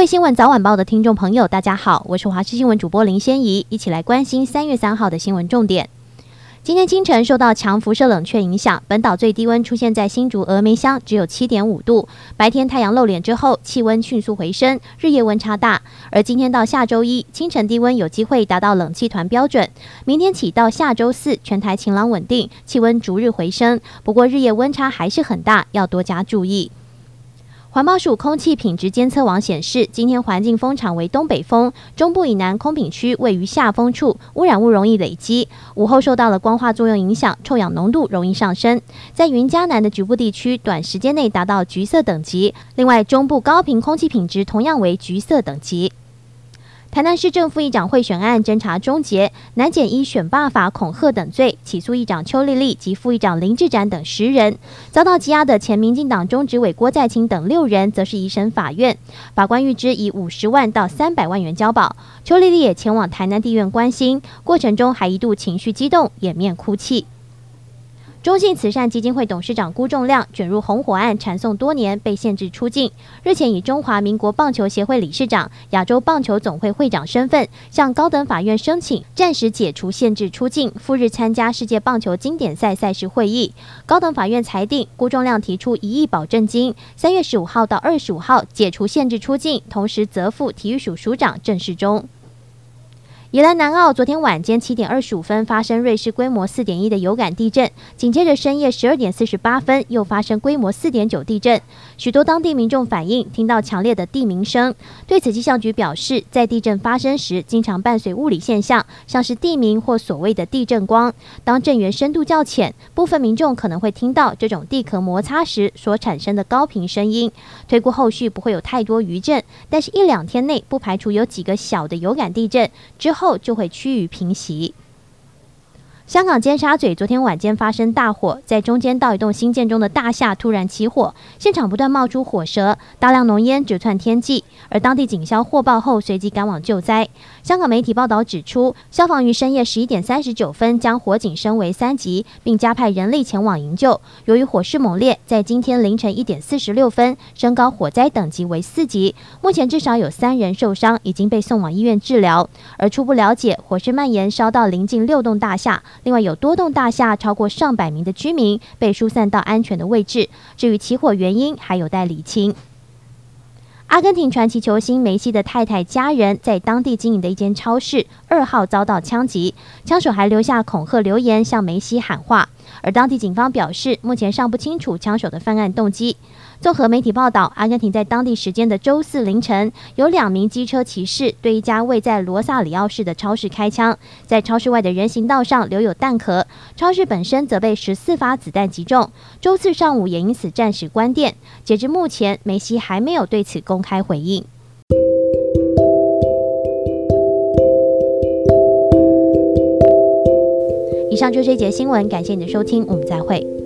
位新闻早晚报的听众朋友，大家好，我是华视新闻主播林仙怡，一起来关心三月三号的新闻重点。今天清晨受到强辐射冷却影响，本岛最低温出现在新竹峨眉乡，只有七点五度。白天太阳露脸之后，气温迅速回升，日夜温差大。而今天到下周一，清晨低温有机会达到冷气团标准。明天起到下周四，全台晴朗稳定，气温逐日回升。不过日夜温差还是很大，要多加注意。环保署空气品质监测网显示，今天环境风场为东北风，中部以南空品区位于下风处，污染物容易累积。午后受到了光化作用影响，臭氧浓度容易上升，在云嘉南的局部地区，短时间内达到橘色等级。另外，中部高频空气品质同样为橘色等级。台南市政副议长贿选案侦查终结，南检依选罢法恐吓等罪起诉议长邱丽丽及副议长林志展等十人，遭到羁押的前民进党中执委郭在清等六人则是移审法院，法官预支以五十万到三百万元交保。邱丽丽也前往台南地院关心，过程中还一度情绪激动，掩面哭泣。中信慈善基金会董事长辜仲谅卷入红火案缠讼多年，被限制出境。日前以中华民国棒球协会理事长、亚洲棒球总会会长身份，向高等法院申请暂时解除限制出境，赴日参加世界棒球经典赛赛事会议。高等法院裁定，辜仲谅提出一亿保证金，三月十五号到二十五号解除限制出境，同时责付体育署署长郑世忠。宜兰南澳昨天晚间七点二十五分发生瑞士规模四点一的有感地震，紧接着深夜十二点四十八分又发生规模四点九地震。许多当地民众反映听到强烈的地鸣声。对此，气象局表示，在地震发生时，经常伴随物理现象，像是地鸣或所谓的地震光。当震源深度较浅，部分民众可能会听到这种地壳摩擦时所产生的高频声音。推估后续不会有太多余震，但是一两天内不排除有几个小的有感地震之后。后就会趋于平息。香港尖沙咀昨天晚间发生大火，在中间道一栋新建中的大厦突然起火，现场不断冒出火舌，大量浓烟直窜天际。而当地警消获报后随即赶往救灾。香港媒体报道指出，消防于深夜十一点三十九分将火警升为三级，并加派人力前往营救。由于火势猛烈，在今天凌晨一点四十六分升高火灾等级为四级。目前至少有三人受伤，已经被送往医院治疗。而初步了解，火势蔓延烧到邻近六栋大厦。另外有多栋大厦超过上百名的居民被疏散到安全的位置。至于起火原因，还有待理清。阿根廷传奇球星梅西的太太家人在当地经营的一间超市二号遭到枪击，枪手还留下恐吓留言向梅西喊话。而当地警方表示，目前尚不清楚枪手的犯案动机。综合媒体报道，阿根廷在当地时间的周四凌晨，有两名机车骑士对一家位在罗萨里奥市的超市开枪，在超市外的人行道上留有弹壳，超市本身则被十四发子弹击中。周四上午也因此暂时关店。截至目前，梅西还没有对此公开回应。以上就是这节新闻，感谢你的收听，我们再会。